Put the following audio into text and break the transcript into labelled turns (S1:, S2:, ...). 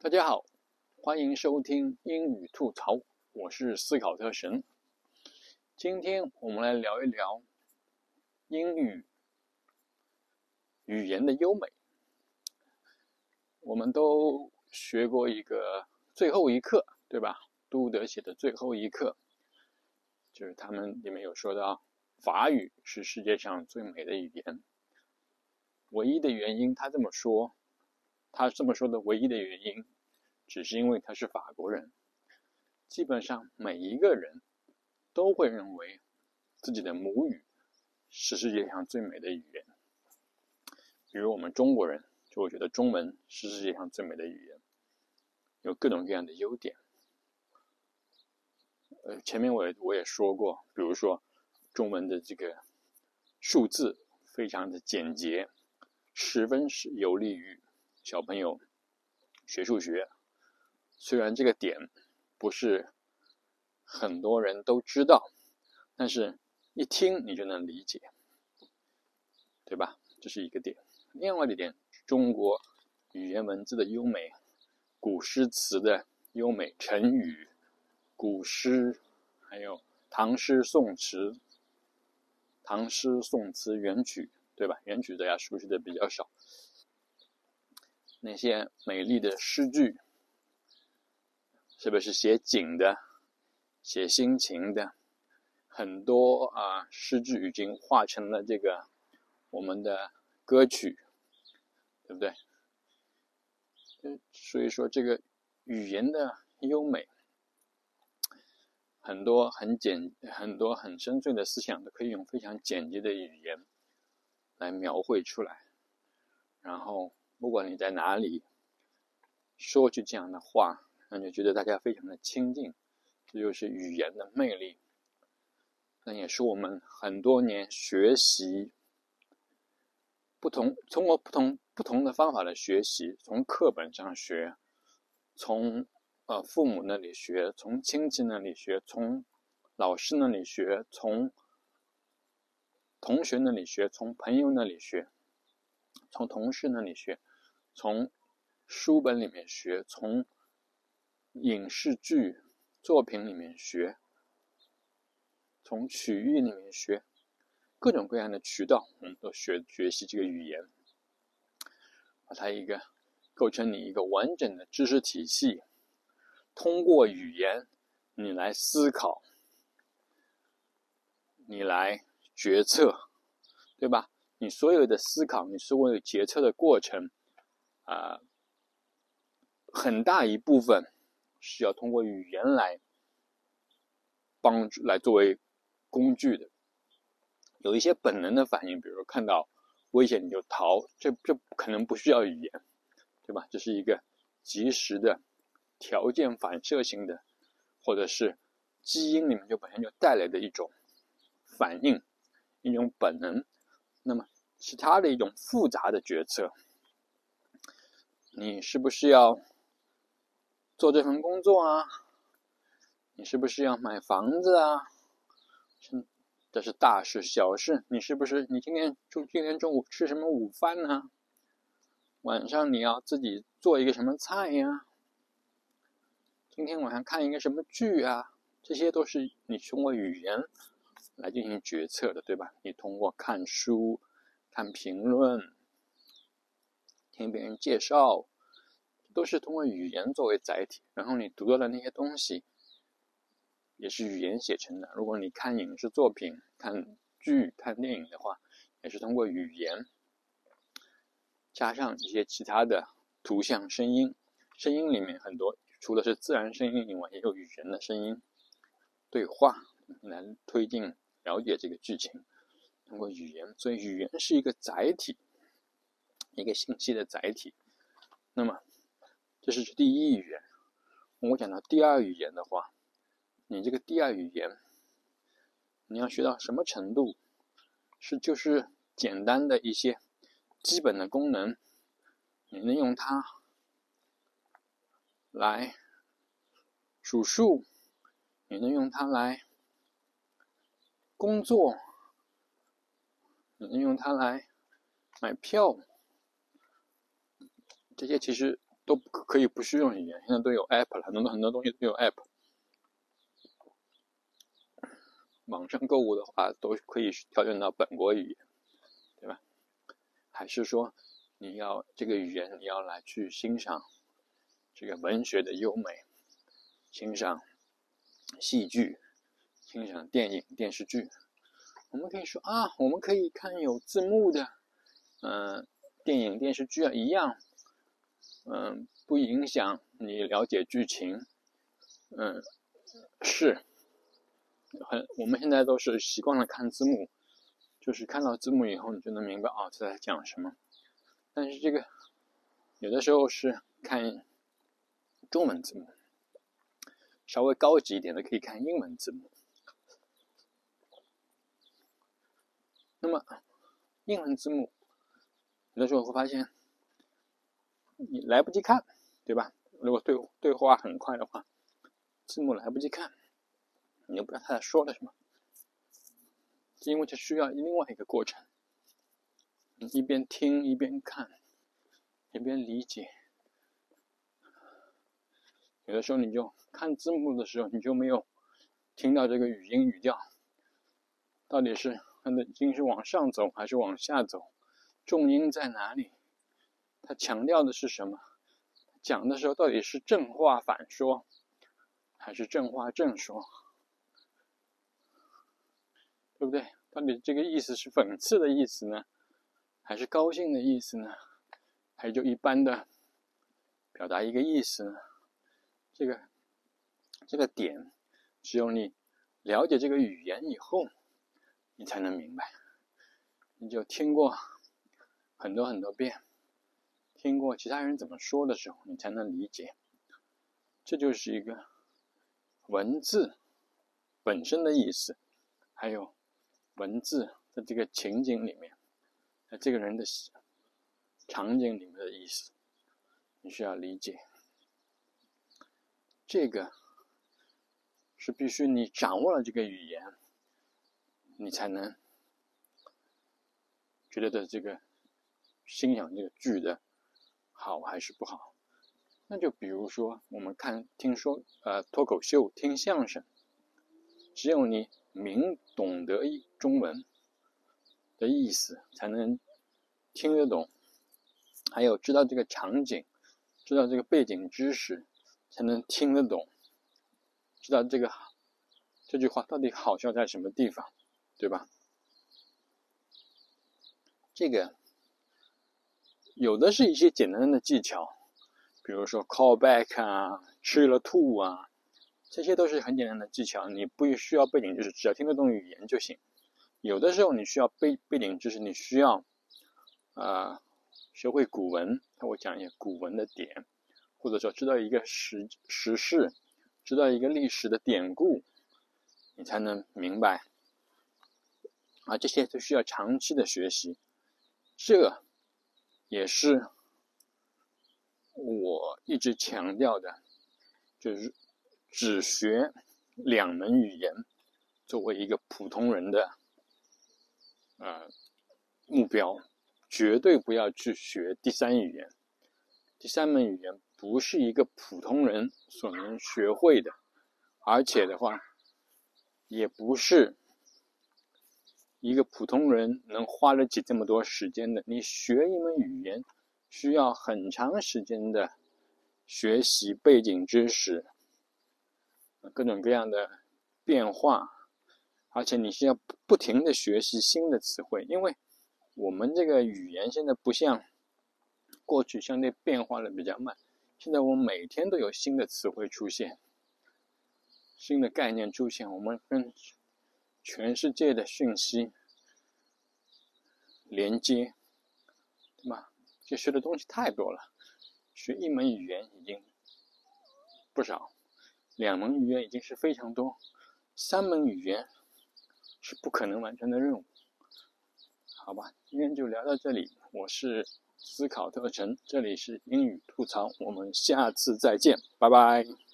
S1: 大家好，欢迎收听英语吐槽，我是思考特神。今天我们来聊一聊英语语言的优美。我们都学过一个最后一课，对吧？杜德写的最后一课，就是他们里面有说到，法语是世界上最美的语言。唯一的原因，他这么说，他这么说的唯一的原因，只是因为他是法国人。基本上每一个人都会认为自己的母语是世界上最美的语言。比如我们中国人。就会觉得中文是世界上最美的语言，有各种各样的优点。呃，前面我也我也说过，比如说中文的这个数字非常的简洁，十分是有利于小朋友学数学。虽然这个点不是很多人都知道，但是一听你就能理解，对吧？这是一个点。另外一点。中国语言文字的优美，古诗词的优美，成语、古诗，还有唐诗宋词、唐诗宋词元曲，对吧？元曲大家熟悉的比较少。那些美丽的诗句，是不是写景的、写心情的？很多啊，诗句已经化成了这个我们的歌曲。对不对？所以说这个语言的优美，很多很简、很多很深邃的思想都可以用非常简洁的语言来描绘出来。然后，不管你在哪里说句这样的话，那就觉得大家非常的亲近。这就是语言的魅力，那也是我们很多年学习。不同，通过不同不同的方法的学习，从课本上学，从呃父母那里学，从亲戚那里学，从老师那里学，从同学那里学，从朋友那里学，从同事那里学，从书本里面学，从影视剧作品里面学，从曲艺里面学。各种各样的渠道，我们都学学习这个语言，把它一个构成你一个完整的知识体系。通过语言，你来思考，你来决策，对吧？你所有的思考，你所有决策的过程，啊，很大一部分是要通过语言来帮助，来作为工具的。有一些本能的反应，比如说看到危险你就逃，这这可能不需要语言，对吧？这是一个及时的条件反射型的，或者是基因里面就本身就带来的一种反应，一种本能。那么其他的一种复杂的决策，你是不是要做这份工作啊？你是不是要买房子啊？这是大事小事，你是不是？你今天中今天中午吃什么午饭呢？晚上你要自己做一个什么菜呀？今天晚上看一个什么剧啊？这些都是你通过语言来进行决策的，对吧？你通过看书、看评论、听别人介绍，都是通过语言作为载体，然后你读到的那些东西。也是语言写成的。如果你看影视作品、看剧、看电影的话，也是通过语言加上一些其他的图像、声音。声音里面很多，除了是自然声音以外，也有语言的声音对话来推进了解这个剧情。通过语言，所以语言是一个载体，一个信息的载体。那么，这是第一语言。我讲到第二语言的话。你这个第二语言，你要学到什么程度？是就是简单的一些基本的功能，你能用它来数数，你能用它来工作，你能用它来买票，这些其实都可以不需用语言，现在都有 app 了，很多很多东西都有 app。网上购物的话，都可以调整到本国语言，对吧？还是说你要这个语言，你要来去欣赏这个文学的优美，欣赏戏剧，欣赏电影电视剧？我们可以说啊，我们可以看有字幕的，嗯，电影电视剧啊，一样。嗯，不影响你了解剧情。嗯，是，很我们现在都是习惯了看字幕，就是看到字幕以后，你就能明白啊，他在讲什么。但是这个有的时候是看中文字幕，稍微高级一点的可以看英文字幕。那么英文字幕有的时候会发现。你来不及看，对吧？如果对对话很快的话，字幕来不及看，你又不知道他在说的什么，因为这需要另外一个过程，你一边听一边看，一边理解。有的时候你就看字幕的时候，你就没有听到这个语音语调，到底是它的音是往上走还是往下走，重音在哪里？他强调的是什么？讲的时候到底是正话反说，还是正话正说？对不对？到底这个意思是讽刺的意思呢，还是高兴的意思呢？还是就一般的表达一个意思呢？这个这个点，只有你了解这个语言以后，你才能明白。你就听过很多很多遍。听过其他人怎么说的时候，你才能理解。这就是一个文字本身的意思，还有文字在这个情景里面，在这个人的场景里面的意思，你需要理解。这个是必须你掌握了这个语言，你才能觉得的这个欣赏这个剧的。好还是不好？那就比如说，我们看、听说，呃，脱口秀、听相声，只有你明懂得中文的意思，才能听得懂；还有知道这个场景，知道这个背景知识，才能听得懂，知道这个这句话到底好笑在什么地方，对吧？这个。有的是一些简单的技巧，比如说 call back 啊，吃了吐啊，这些都是很简单的技巧，你不需要背景知识，只要听得懂语言就行。有的时候你需要背背景知识，你需要啊学会古文，那我讲一些古文的点，或者说知道一个时时事，知道一个历史的典故，你才能明白。啊，这些都需要长期的学习，这。也是我一直强调的，就是只学两门语言作为一个普通人的呃目标，绝对不要去学第三语言。第三门语言不是一个普通人所能学会的，而且的话，也不是。一个普通人能花得起这么多时间的？你学一门语言需要很长时间的学习背景知识，各种各样的变化，而且你需要不停的学习新的词汇，因为我们这个语言现在不像过去相对变化的比较慢，现在我们每天都有新的词汇出现，新的概念出现，我们跟。全世界的讯息连接，对吧？就学的东西太多了，学一门语言已经不少，两门语言已经是非常多，三门语言是不可能完成的任务。好吧，今天就聊到这里。我是思考特成，这里是英语吐槽，我们下次再见，拜拜。